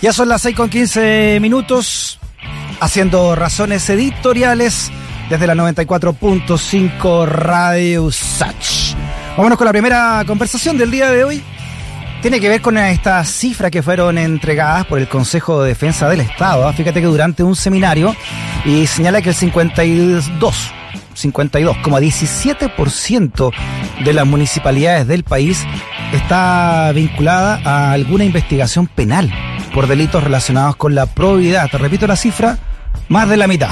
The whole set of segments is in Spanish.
Ya son las 6 con 15 minutos, haciendo razones editoriales desde la 94.5 Radio Sach. Vámonos con la primera conversación del día de hoy. Tiene que ver con estas cifras que fueron entregadas por el Consejo de Defensa del Estado. ¿ah? Fíjate que durante un seminario y señala que el 52 52,17% de las municipalidades del país está vinculada a alguna investigación penal por delitos relacionados con la probidad. Te repito la cifra, más de la mitad.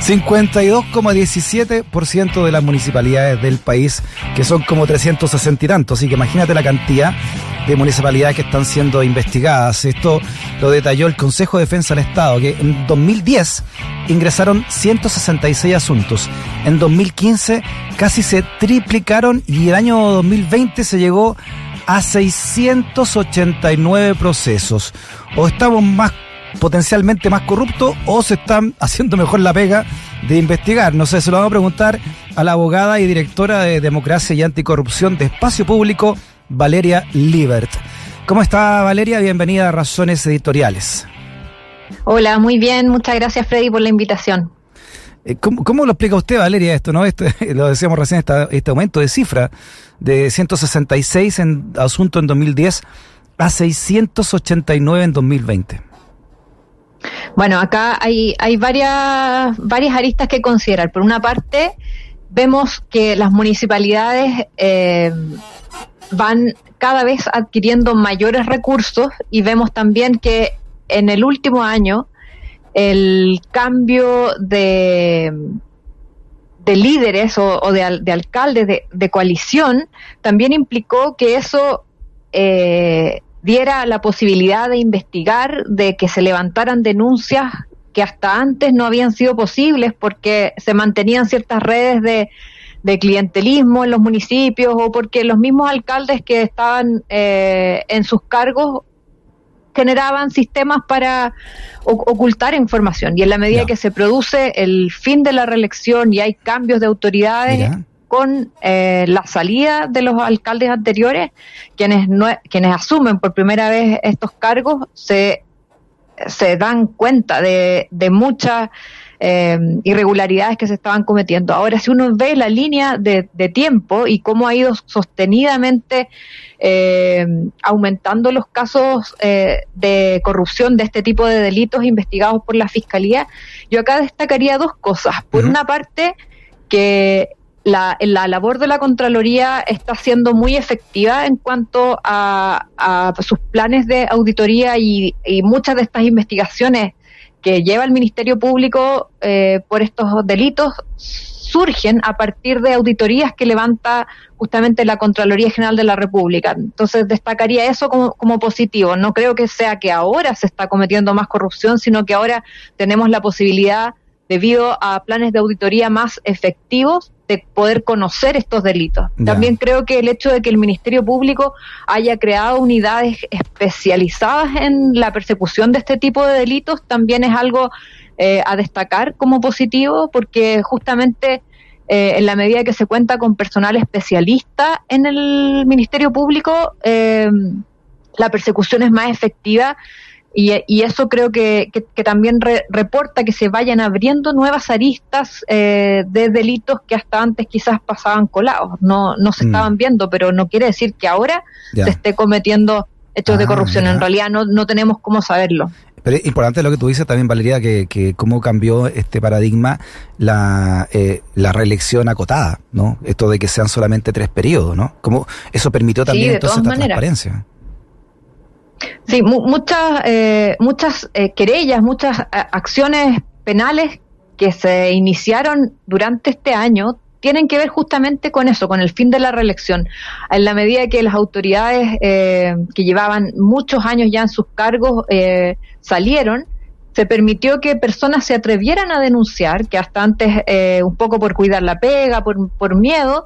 52,17% de las municipalidades del país, que son como 360 y tantos. Así que imagínate la cantidad de municipalidades que están siendo investigadas. Esto lo detalló el Consejo de Defensa del Estado, que en 2010 ingresaron 166 asuntos. En 2015 casi se triplicaron y el año 2020 se llegó a 689 procesos. O estamos más potencialmente más corruptos o se están haciendo mejor la pega de investigar. No sé, se lo vamos a preguntar a la abogada y directora de Democracia y Anticorrupción de Espacio Público, Valeria Libert. ¿Cómo está Valeria? Bienvenida a Razones Editoriales. Hola, muy bien. Muchas gracias Freddy por la invitación. Eh, ¿Cómo, lo explica usted, Valeria, esto? no este, Lo decíamos recién, este aumento de cifra de 166 en asunto en 2010 a 689 en 2020. Bueno, acá hay, hay varias, varias aristas que considerar. Por una parte, vemos que las municipalidades eh, van cada vez adquiriendo mayores recursos y vemos también que en el último año el cambio de, de líderes o, de, de, alcaldes de, de, coalición también implicó que eso eh, diera la posibilidad de investigar, de que se levantaran denuncias que hasta antes no habían sido posibles porque se mantenían ciertas redes de, clientelismo en los municipios o porque los mismos alcaldes que estaban eh, en sus cargos generaban sistemas para ocultar información. Y en la medida que se produce el fin de la reelección y hay cambios de autoridades, con eh, la salida de los alcaldes anteriores, quienes, no, quienes asumen por primera vez estos cargos se, se dan cuenta de, de muchas eh, irregularidades que se estaban cometiendo. Ahora, si uno ve la línea de, de tiempo y cómo ha ido sostenidamente eh, aumentando los casos de corrupción de este tipo de delitos investigados por la Fiscalía, yo acá destacaría dos cosas. Por una parte, que la, la, labor de la Contraloría está siendo muy efectiva en cuanto a, sus planes de auditoría y, muchas de estas investigaciones que lleva el Ministerio Público eh, por estos delitos surgen a partir de auditorías que levanta justamente la Contraloría General de la República. Entonces destacaría eso como, como, positivo. No creo que sea que ahora se está cometiendo más corrupción, sino que ahora tenemos la posibilidad, debido a planes de auditoría más efectivos, de poder conocer estos delitos. También creo que el hecho de que el Ministerio Público haya creado unidades especializadas en la persecución de este tipo de delitos también es algo eh, a destacar como positivo porque justamente eh, en la medida que se cuenta con personal especialista en el Ministerio Público, eh, la persecución es más efectiva y, eso creo que, también reporta que se vayan abriendo nuevas aristas eh, de delitos que hasta antes quizás pasaban colados, no, no se mm. estaban viendo, pero no quiere decir que ahora se esté cometiendo hechos de ah, corrupción. En realidad no, no tenemos cómo saberlo. Pero es importante lo que tú dices también, Valeria, que, que cómo cambió este paradigma la, eh, la reelección acotada, ¿no? Esto de que sean solamente tres periodos, ¿no? Cómo eso permitió también entonces esta transparencia. Sí, muchas, eh, muchas eh, querellas, muchas eh, acciones penales que se iniciaron durante este año tienen que ver justamente con eso, con el fin de la reelección. En la medida que las autoridades que llevaban muchos años ya en sus cargos salieron, se permitió que personas se atrevieran a denunciar, que hasta antes, un poco por cuidar la pega, por, por miedo,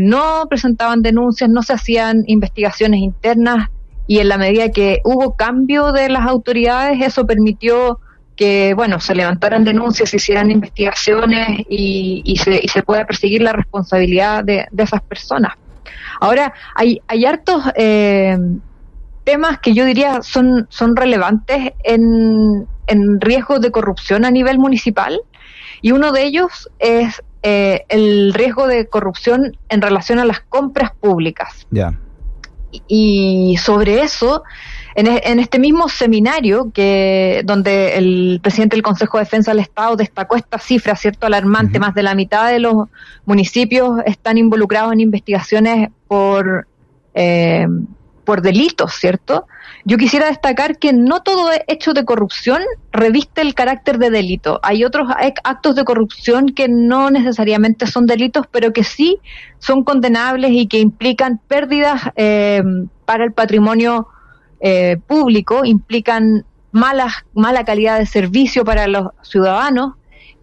no presentaban denuncias, no se hacían investigaciones internas y en la medida que hubo cambio de las autoridades, eso permitió que, bueno, se levantaran denuncias, se hicieran investigaciones y, se, y se pueda perseguir la responsabilidad de, esas personas. Ahora, hay, hay hartos... Eh, temas que yo diría son, son relevantes en, en riesgos de corrupción a nivel municipal y uno de ellos es eh, el riesgo de corrupción en relación a las compras públicas. Ya. Y sobre eso, en, e, en, este mismo seminario que donde el presidente del Consejo de Defensa del Estado destacó esta cifra, cierto, alarmante, más de la mitad de los municipios están involucrados en investigaciones por eh, por delitos, ¿cierto? Yo quisiera destacar que no todo hecho de corrupción reviste el carácter de delito. Hay otros actos de corrupción que no necesariamente son delitos, pero que sí son condenables y que implican pérdidas eh, para el patrimonio eh, público, implican malas, mala calidad de servicio para los ciudadanos,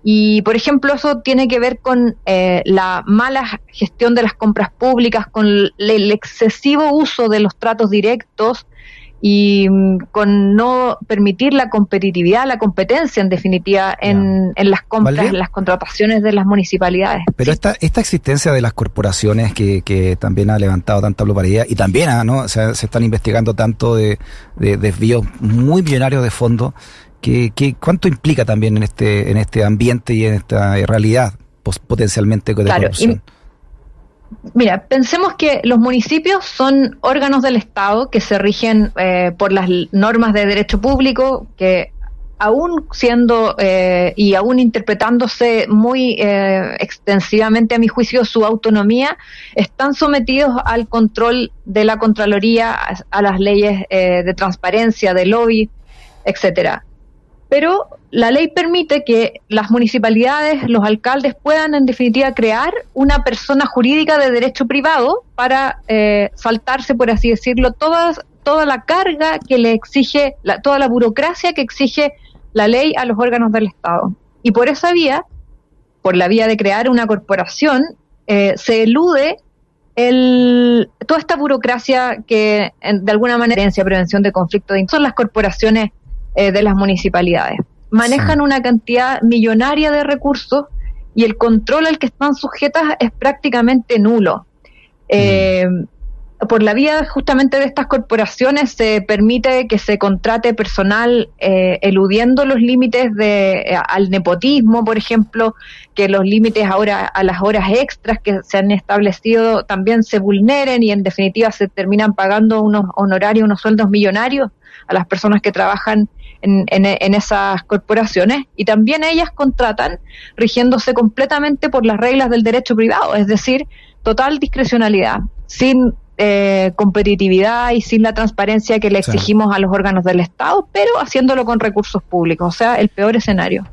y, por ejemplo, eso tiene que ver con eh, la mala gestión de las compras públicas, con el excesivo uso de los tratos directos y mm, con no permitir la competitividad, la competencia, en definitiva, en, en las compras, en las contrataciones de las municipalidades. Pero esta, esta existencia de las corporaciones que, que también ha levantado tanta globalidad y también ah, ¿no? se están investigando tanto de, de desvíos muy millonarios de fondos ¿Qué, qué, cuánto implica también en este, en este ambiente y en esta realidad potencialmente de claro, corrupción? Mira, pensemos que los municipios son órganos del Estado que se rigen eh, por las normas de derecho público, que aún siendo eh, y aún interpretándose muy eh, extensivamente a mi juicio su autonomía, están sometidos al control de la Contraloría, a, a las leyes eh, de transparencia, de lobby, etcétera pero la ley permite que las municipalidades, los alcaldes puedan en definitiva crear una persona jurídica de derecho privado para eh, saltarse, por así decirlo, toda, toda la carga que le exige, la, toda la burocracia que exige la ley a los órganos del Estado. Y por esa vía, por la vía de crear una corporación, eh, se elude el, toda esta burocracia que de alguna manera prevención de conflictos son las corporaciones eh, de las municipalidades. Manejan una cantidad millonaria de recursos y el control al que están sujetas es prácticamente nulo. Eh, por la vía justamente de estas corporaciones se permite que se contrate personal eh, eludiendo los límites de al nepotismo, por ejemplo, que los límites ahora a las horas extras que se han establecido también se vulneren y en definitiva se terminan pagando unos honorarios, unos sueldos millonarios a las personas que trabajan en, esas corporaciones y también ellas contratan rigiéndose completamente por las reglas del derecho privado, es decir, total discrecionalidad, sin eh, competitividad y sin la transparencia que le exigimos a los órganos del Estado, pero haciéndolo con recursos públicos, o sea, el peor escenario.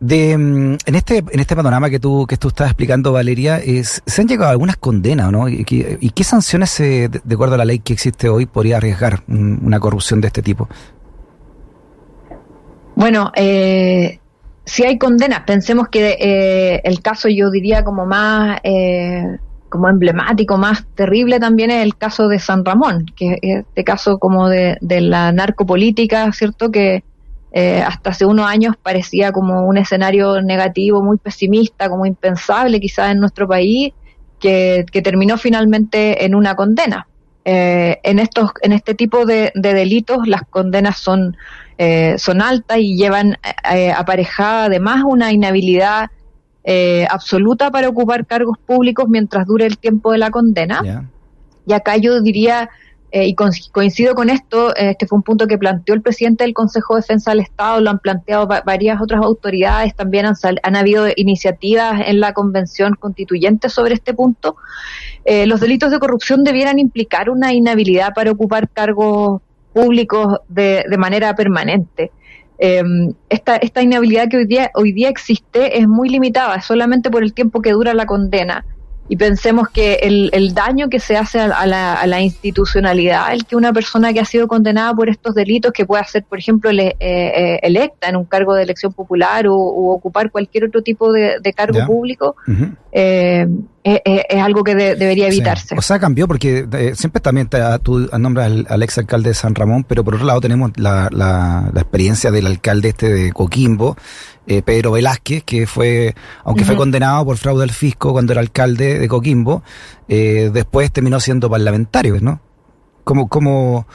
De, mm, en este en este panorama que tú que tú estás explicando Valeria es, se han llegado algunas condenas no y, qué sanciones de, acuerdo a la ley que existe hoy podría arriesgar una corrupción de este tipo bueno, eh, si hay condenas, pensemos que eh, el caso yo diría como más, eh, como emblemático, más terrible también es el caso de San Ramón, que es este caso como de, la narcopolítica, ¿cierto? Que eh, hasta hace unos años parecía como un escenario negativo, muy pesimista, como impensable quizás en nuestro país, que terminó finalmente en una condena. Eh, en estos, en este tipo de, de delitos, las condenas son eh, son altas y llevan eh, aparejada además una inhabilidad eh, absoluta para ocupar cargos públicos mientras dure el tiempo de la condena. Y acá yo diría, y coincido con esto, este fue un punto que planteó el presidente del Consejo de Defensa del Estado, lo han planteado varias otras autoridades, también han, han habido iniciativas en la Convención Constituyente sobre este punto. Los delitos de corrupción debieran implicar una inhabilidad para ocupar cargos públicos de, de manera permanente. Em, esta, esta inhabilidad que hoy día, hoy día existe es muy limitada, solamente por el tiempo que dura la condena y pensemos que el, el daño que se hace a, la, a, la, institucionalidad, el que una persona que ha sido condenada por estos delitos, que pueda ser, por ejemplo, eh, eh, electa en un cargo de elección popular o, ocupar cualquier otro tipo de, cargo público, eh, es, algo que debería evitarse. O sea, cambió porque siempre también tú nombras al, al, ex alcalde de San Ramón, pero por otro lado tenemos la, la, la experiencia del alcalde este de Coquimbo, eh, Pedro Velázquez, que fue, aunque fue condenado por fraude al fisco cuando era alcalde de Coquimbo, eh, después terminó siendo parlamentario, ¿no? como, como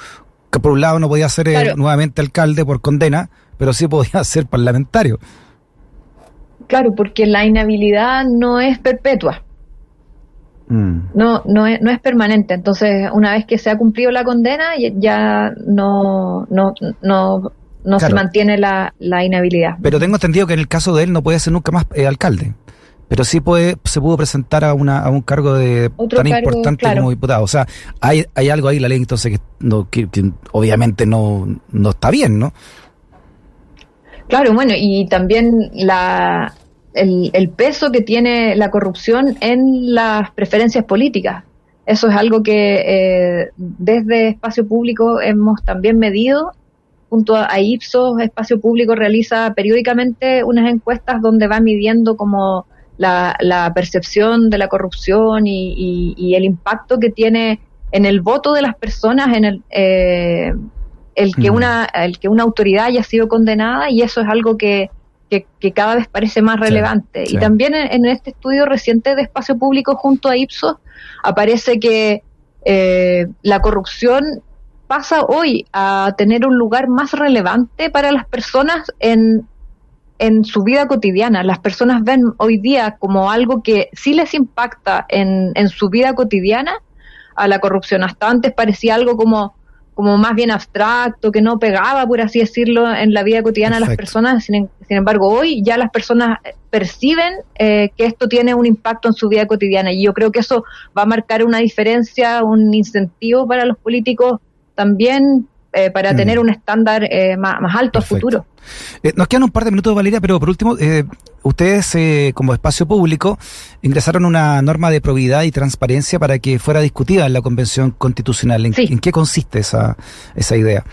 que por un lado no podía ser eh, nuevamente alcalde por condena, pero sí podía ser parlamentario. Claro, porque la inhabilidad no es perpetua. Mm. No, no es, no es permanente. Entonces, una vez que se ha cumplido la condena, ya no, no, no, no se mantiene la, la, inhabilidad. Pero tengo entendido que en el caso de él no puede ser nunca más eh, alcalde. Pero sí puede, se pudo presentar a, una, a un cargo de tan importante como diputado. O sea, hay, hay algo ahí, la ley, entonces, que, no, que, obviamente no, no está bien, ¿no? Claro, bueno, y también la, el, el, peso que tiene la corrupción en las preferencias políticas. Eso es algo que eh, desde Espacio Público hemos también medido junto a Ipsos, Espacio Público realiza periódicamente unas encuestas donde va midiendo como la, la percepción de la corrupción y, el impacto que tiene en el voto de las personas, en el, eh, el que una el que una autoridad haya sido condenada y eso es algo que, que, cada vez parece más relevante. Y también en, este estudio reciente de espacio público junto a Ipsos aparece que eh, la corrupción pasa hoy a tener un lugar más relevante para las personas en, en su vida cotidiana. Las personas ven hoy día como algo que sí les impacta en, en su vida cotidiana a la corrupción. Hasta antes parecía algo como, como más bien abstracto, que no pegaba, por así decirlo, en la vida cotidiana de las personas. Sin, embargo, hoy ya las personas perciben eh, que esto tiene un impacto en su vida cotidiana y yo creo que eso va a marcar una diferencia, un incentivo para los políticos también eh, para tener mm. un estándar eh, más, alto a futuro. Eh, nos quedan un par de minutos, Valeria, pero por último, ustedes como espacio público ingresaron una norma de probidad y transparencia para que fuera discutida en la Convención Constitucional. ¿En, qué consiste esa, esa idea?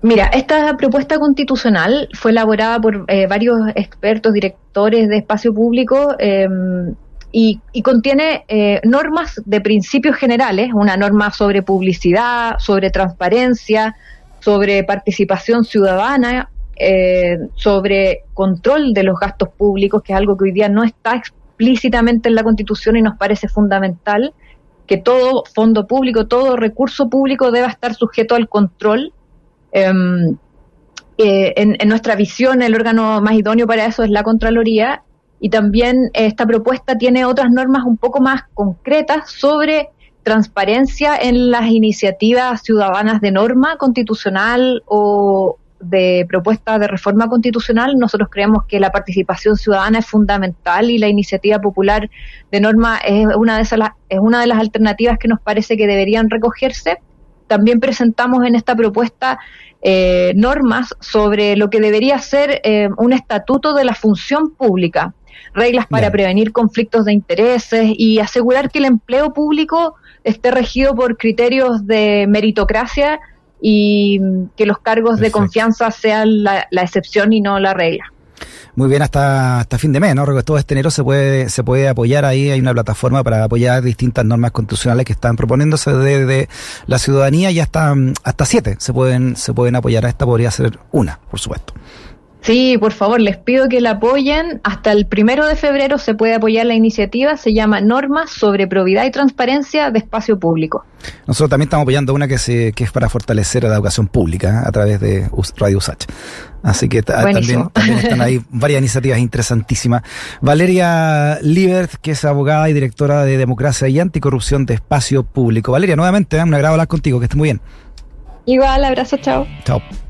Mira, esta propuesta constitucional fue elaborada por varios expertos, directores de espacio público em, y, contiene eh, normas de principios generales, una norma sobre publicidad, sobre transparencia, sobre participación ciudadana, eh, sobre control de los gastos públicos, que es algo que hoy día no está explícitamente en la Constitución y nos parece fundamental, que todo fondo público, todo recurso público deba estar sujeto al control. Em, eh, en, nuestra visión, el órgano más idóneo para eso es la Contraloría y también esta propuesta tiene otras normas un poco más concretas sobre transparencia en las iniciativas ciudadanas de norma constitucional o de propuesta de reforma constitucional. Nosotros creemos que la participación ciudadana es fundamental y la iniciativa popular de norma es una de, esas, es una de las alternativas que nos parece que deberían recogerse. También presentamos en esta propuesta eh, normas sobre lo que debería ser eh, un estatuto de la función pública reglas para prevenir conflictos de intereses y asegurar que el empleo público esté regido por criterios de meritocracia y que los cargos de confianza sean la, excepción y no la regla. Muy bien, hasta, hasta fin de mes, ¿no? Todo este enero se puede, se puede apoyar ahí, hay una plataforma para apoyar distintas normas constitucionales que están proponiéndose desde la ciudadanía y hasta, hasta siete se pueden, se pueden apoyar. Esta podría ser una, por supuesto. Sí, por favor, les pido que la apoyen. Hasta el primero de febrero se puede apoyar la iniciativa. Se llama Normas sobre Probidad y Transparencia de Espacio Público. Nosotros también estamos apoyando una que, se, que es para fortalecer la educación pública ¿eh? a través de Radio USACH. Así que también, también, están ahí varias iniciativas interesantísimas. Valeria Libert, que es abogada y directora de Democracia y Anticorrupción de Espacio Público. Valeria, nuevamente, ¿eh? un agrado hablar contigo, que esté muy bien. Igual, abrazo, chao. Chao.